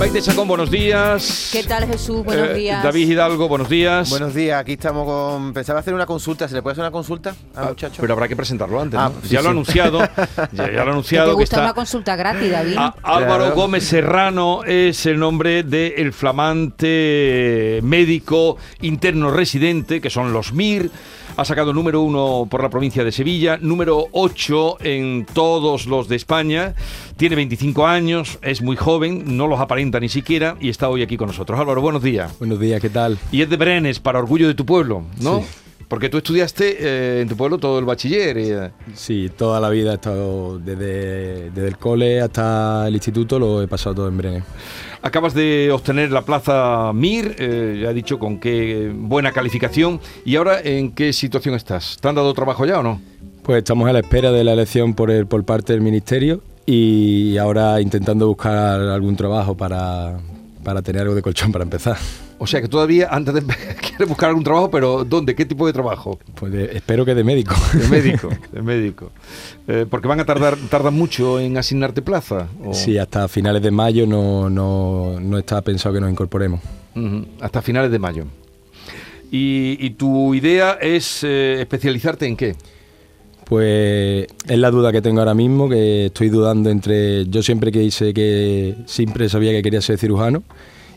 Maite Chacón, buenos días. ¿Qué tal Jesús? Buenos Eh, días. David Hidalgo, buenos días. Buenos días, aquí estamos con. Pensaba hacer una consulta, ¿se le puede hacer una consulta al Ah, muchacho? Pero habrá que presentarlo antes. Ah, ¿no? sí, ya lo ha anunciado. ya, ya lo ha ¿Qué anunciado te que gusta está. una consulta gratis, David? A- Álvaro Claro. Gómez Serrano es el nombre del flamante médico interno residente, que son los MIR. Ha sacado número uno por la provincia de Sevilla, número 8 en todos los de España. Tiene 25 años, es muy joven, no los aparenta ni siquiera y está hoy aquí con nosotros. Álvaro, buenos días. Buenos días, ¿qué tal? Y es de Brenes, para orgullo de tu pueblo, ¿no? Sí. Porque tú estudiaste eh, en tu pueblo todo el bachiller. eh, Sí, toda la vida he estado desde, desde el cole hasta el instituto, lo he pasado todo en Brenes. Acabas de obtener la plaza MIR, eh, ya he dicho con qué buena calificación. ¿Y ahora en qué situación estás? ¿Te han dado trabajo ya o no? Pues estamos a la espera de la elección por, el- por parte del ministerio y ahora intentando buscar algún trabajo para, para tener algo de colchón para empezar. O sea que todavía antes de quieres buscar algún trabajo, pero ¿dónde? ¿Qué tipo de trabajo? Pues de- espero que de médico. De médico, de médico. Eh, porque van a tardar, tardan mucho en asignarte plaza. o- Sí, hasta finales de mayo no, no, no está pensado que nos incorporemos. Hasta finales de mayo. Y, y tu idea es eh, especializarte en qué? Pues es la duda que tengo ahora mismo, que estoy dudando entre... Yo siempre que hice que siempre sabía que quería ser cirujano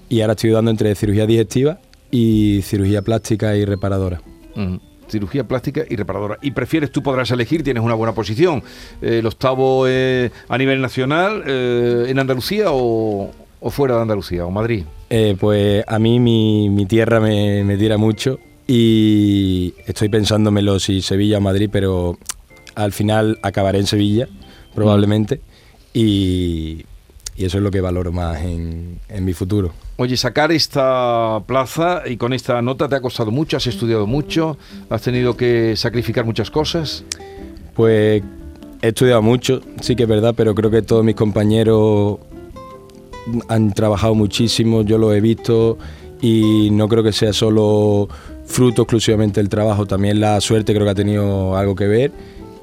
y ahora estoy dudando entre cirugía digestiva y cirugía plástica y reparadora. Ujú. Cirugía plástica y reparadora. ¿Y prefieres, tú podrás elegir, tienes una buena posición, eh, el octavo eh, a nivel nacional eh, en Andalucía o, o fuera de Andalucía, o Madrid? Eh, pues a mí mi, mi tierra me, me tira mucho y estoy pensándomelo si Sevilla o Madrid, pero al final acabaré en Sevilla, probablemente, y, y eso es lo que valoro más en, en mi futuro. Oye, sacar esta plaza y con esta nota te ha costado mucho, has estudiado mucho, has tenido que sacrificar muchas cosas. Pues he estudiado mucho, sí que es verdad, pero creo que todos mis compañeros han trabajado muchísimo, yo lo he visto y no creo que sea solo fruto exclusivamente del trabajo, también la suerte creo que ha tenido algo que ver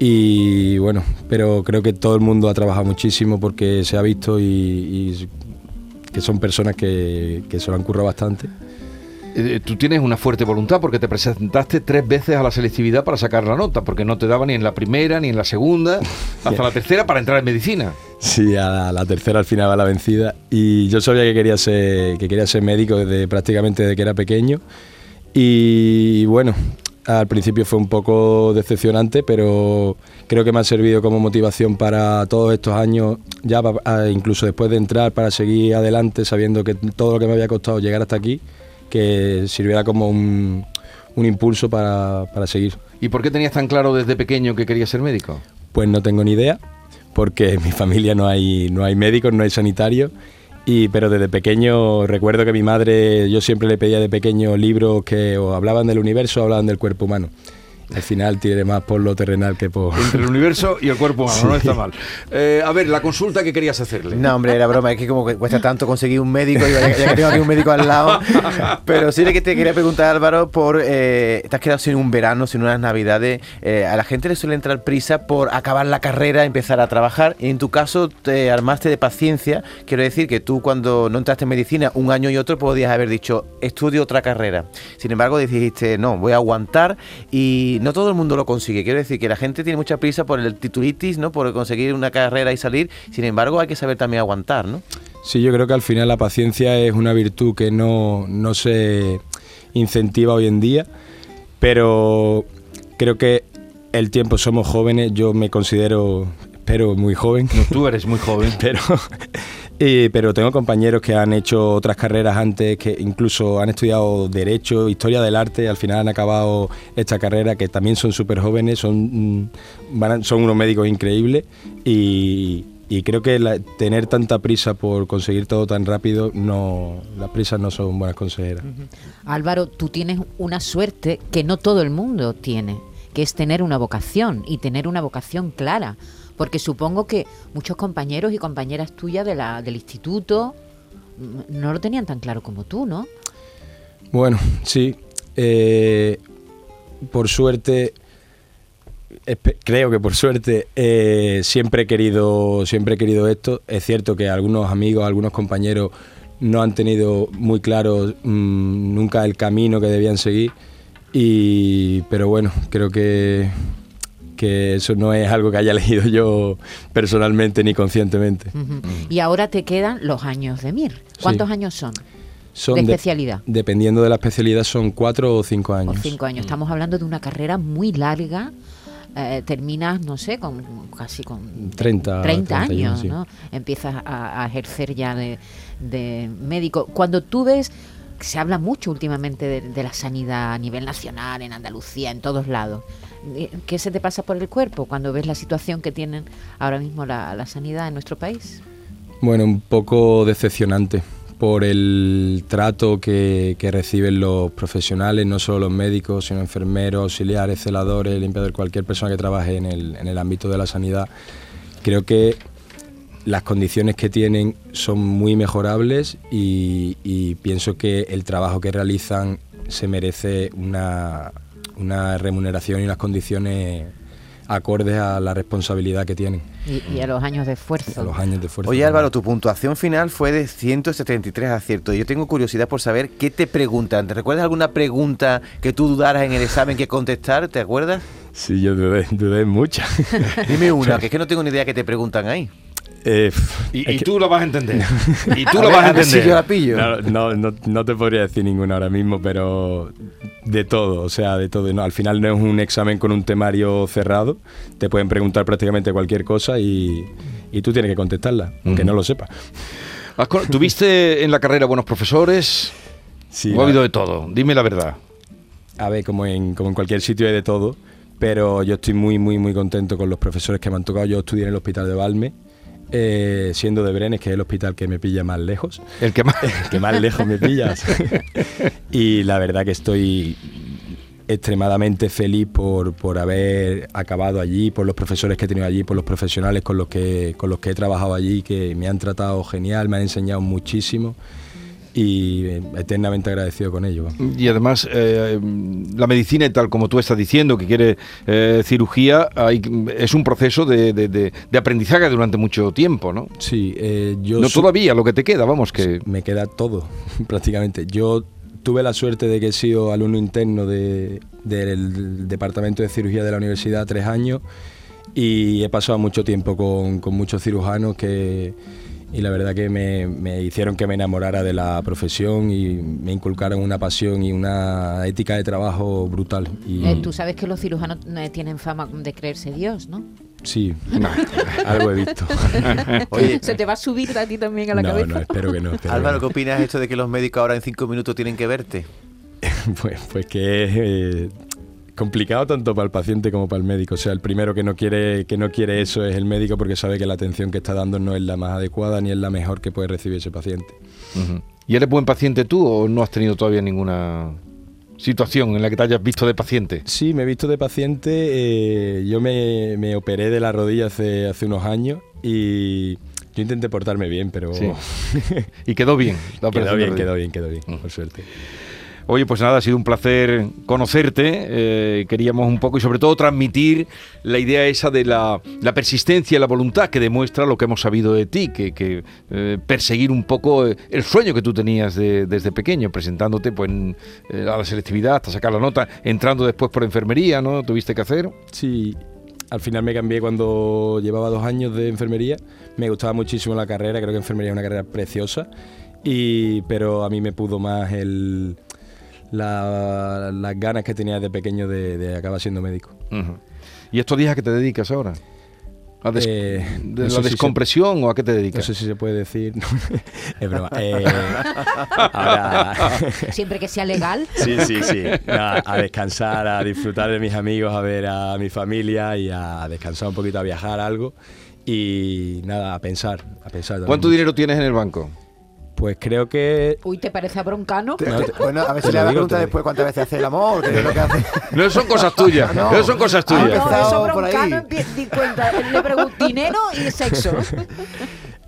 y bueno, pero creo que todo el mundo ha trabajado muchísimo porque se ha visto y, y que son personas que, que se lo han currado bastante. Eh, tú tienes una fuerte voluntad porque te presentaste tres veces a la selectividad para sacar la nota, porque no te daba ni en la primera ni en la segunda, hasta la tercera para entrar en medicina. Sí, a la, la tercera al final va la vencida. Y yo sabía que quería ser, que quería ser médico desde prácticamente desde que era pequeño. Y bueno, al principio fue un poco decepcionante, pero creo que me ha servido como motivación para todos estos años, ya incluso después de entrar, para seguir adelante, sabiendo que todo lo que me había costado llegar hasta aquí, que sirviera como un, un impulso para, para seguir. ¿Y por qué tenías tan claro desde pequeño que querías ser médico? Pues no tengo ni idea, porque en mi familia no hay, no hay médicos, no hay sanitarios. Y, pero desde pequeño recuerdo que mi madre, yo siempre le pedía de pequeño libros que o hablaban del universo o hablaban del cuerpo humano. Al final tiene más por lo terrenal que por... Entre el universo y el cuerpo humano, no está mal. Eh, a ver, la consulta que querías hacerle. No, hombre, era broma, es que como que cuesta tanto conseguir un médico, y ya, ya que tengo aquí un médico al lado. Pero sí que te quería preguntar, Álvaro, por eh, te has quedado sin un verano, sin unas navidades. eh, a la gente le suele entrar prisa por acabar la carrera, empezar a trabajar. Y en tu caso te armaste de paciencia. Quiero decir que tú cuando no entraste en medicina un año y otro podías haber dicho, estudio otra carrera. Sin embargo, dijiste, no, voy a aguantar y no todo el mundo lo consigue. Quiero decir que la gente tiene mucha prisa por el titulitis, ¿no? Por conseguir una carrera y salir. Sin embargo, hay que saber también aguantar, ¿no? Sí, yo creo que al final la paciencia es una virtud que no, no se incentiva hoy en día, pero creo que el tiempo somos jóvenes, yo me considero, espero, muy joven. Tú eres muy joven. pero, y- pero tengo compañeros que han hecho otras carreras antes, que incluso han estudiado Derecho, Historia del Arte, al final han acabado esta carrera, que también son súper jóvenes, son, mm, van a- son unos médicos increíbles y, creo que la- tener tanta prisa por conseguir todo tan rápido, no, las prisas no son buenas consejeras. Álvaro, tú tienes una suerte que no todo el mundo tiene, que es tener una vocación y tener una vocación clara. Porque supongo que muchos compañeros y compañeras tuyas de la, del instituto no lo tenían tan claro como tú, ¿no? Bueno, sí. eh, por suerte, creo que por suerte, eh, siempre he querido, siempre he querido esto. Es cierto que algunos amigos, algunos compañeros no han tenido muy claro mm, nunca el camino que debían seguir. Y, pero bueno, creo que, que eso no es algo que haya elegido yo personalmente ni conscientemente. Y ahora te quedan los años de MIR. ¿Cuántos Sí. años son? Son de de- especialidad. dependiendo de la especialidad, son cuatro o cinco años. Cinco años. Estamos hablando de una carrera muy larga. Eh, terminas, no sé, con casi con 30, 30 31, años. ¿no? Empiezas a, a ejercer ya de, de médico. Cuando tú ves, se habla mucho últimamente de, de la sanidad a nivel nacional, en Andalucía, en todos lados. Eh, ¿Qué se te pasa por el cuerpo cuando ves la situación que tienen ahora mismo la, sanidad en nuestro país? Bueno, un poco decepcionante por el trato que, reciben los profesionales, no solo los médicos, sino enfermeros, auxiliares, celadores, limpiadores, cualquier persona que trabaje en el, en el ámbito de la sanidad. Creo que las condiciones que tienen son muy mejorables y pienso que el trabajo que realizan se merece una, una remuneración y unas condiciones acordes a la responsabilidad que tienen, Y, y a los años de esfuerzo. a los años de esfuerzo. Oye Álvaro, tu puntuación final fue de 173 aciertos. Yo tengo curiosidad por saber qué te preguntan. ¿Te recuerdas alguna pregunta que tú dudaras en el examen que contestar? ¿Te acuerdas? Sí, yo dudé, dudé mucho. Dime una, que es que no tengo ni idea que te preguntan ahí. Eh, Y, es y que- tú lo vas a entender. Y tú A lo ver, vas a ver si entender. yo la pillo. no, no, no, no te podría decir ninguna ahora mismo, pero de todo, o sea, de todo. No, al final no es un examen con un temario cerrado, te pueden preguntar prácticamente cualquier cosa y, y tú tienes que contestarla, aunque no lo sepas. ¿Tuviste en la carrera buenos profesores? Sí, ¿O ha habido de todo? Dime la verdad. A ver, como en, como en cualquier sitio hay de todo, pero yo estoy muy, muy, muy contento con los profesores que me han tocado. Yo estudié en el hospital de Valme, eh, siendo de Brenes, que es el hospital que me pilla más lejos. El que más... que más lejos me pillas. y la verdad que estoy extremadamente feliz por, por haber acabado allí, por los profesores que he tenido allí, por los profesionales con los que, con los que he trabajado allí, que me han tratado genial, me han enseñado muchísimo y eh, eternamente agradecido con ello. Y además, eh, la medicina, tal como tú estás diciendo, que quiere eh, cirugía, hay- es un proceso de, de- de- de aprendizaje durante mucho tiempo, ¿no? Sí, eh, yo no todavía, lo que te queda, vamos, que... me queda todo, prácticamente. Yo tuve la suerte de que he sido alumno interno de- del departamento de cirugía de la universidad tres años y he pasado mucho tiempo con, con muchos cirujanos que y la verdad que me, me hicieron que me enamorara de la profesión y me inculcaron una pasión y una ética de trabajo brutal. Y Eh, Tú sabes que los cirujanos eh, tienen fama de creerse Dios, ¿no? sí, algo he visto. Oye, Se te va a subir a ti también a la no, cabeza. no, espero que no. espero Álvaro. ¿qué opinas de esto de que los médicos ahora en cinco minutos tienen que verte? Pues, pues que es eh, complicado tanto para el paciente como para el médico. O sea, el primero que no quiere que no quiere eso es el médico porque sabe que la atención que está dando no es la más adecuada ni es la mejor que puede recibir ese paciente. ¿Y eres buen paciente tú o no has tenido todavía ninguna situación en la que te hayas visto de paciente? Sí, me he visto de paciente. eh, yo me, me operé de la rodilla hace, hace unos años y yo intenté portarme bien, pero Sí. Y quedó bien. la quedó bien, quedó bien, quedó bien, por suerte. Oye, pues nada, ha sido un placer conocerte. eh, queríamos un poco y sobre todo transmitir la idea esa de la, persistencia y la voluntad que demuestra lo que hemos sabido de ti, que, eh, perseguir un poco eh, el sueño que tú tenías de- desde pequeño, presentándote pues, a la selectividad hasta sacar la nota, entrando después por enfermería, ¿no? Tuviste que hacer. Sí, al final me cambié cuando llevaba dos años de enfermería. Me gustaba muchísimo la carrera, creo que enfermería es una carrera preciosa, y, pero a mí me pudo más el, la- las ganas que tenía de pequeño de, de acabar siendo médico. ¿Y estos días a qué te dedicas ahora? ¿A des- Eh, de no la sé si se- descompresión o a qué te No dedicas? sé si se puede decir. es broma. Eh, ahora- Siempre que sea legal. Sí, sí, sí. A descansar, a disfrutar de mis amigos, a ver a mi familia y a descansar un poquito, a viajar algo. Y nada, a pensar, a pensar. también ¿Cuánto mucho. dinero tienes en el banco? Pues creo que Uy, ¿te parece a broncano? Te- te- bueno, a ver si le digo, lo después cuántas veces hace el amor, que es lo que hace. No son cosas tuyas, No. no son cosas Ah, tuyas. no, eso broncano di cuenta. Le pregunto dinero y sexo.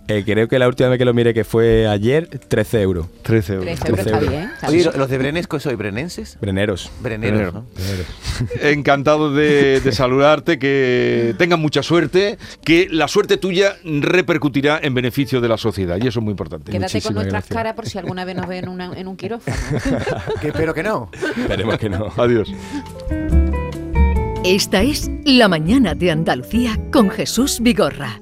Eh, creo que la última vez que lo miré, que fue ayer, 13 euros. 13 euros. 13 euros está euros. bien. está Oye, bien. ¿los de Brenesco soy brenenses? Breneros. Breneros, ¿no? Encantado de, de saludarte, que tengas mucha suerte, que la suerte tuya repercutirá en beneficio de la sociedad y eso es muy importante. Quédate con nuestras gracias. caras por si alguna vez nos ven en, una- en un quirófano. Que espero que no. Esperemos que no. Adiós. Esta es La mañana de Andalucía con Jesús Vigorra.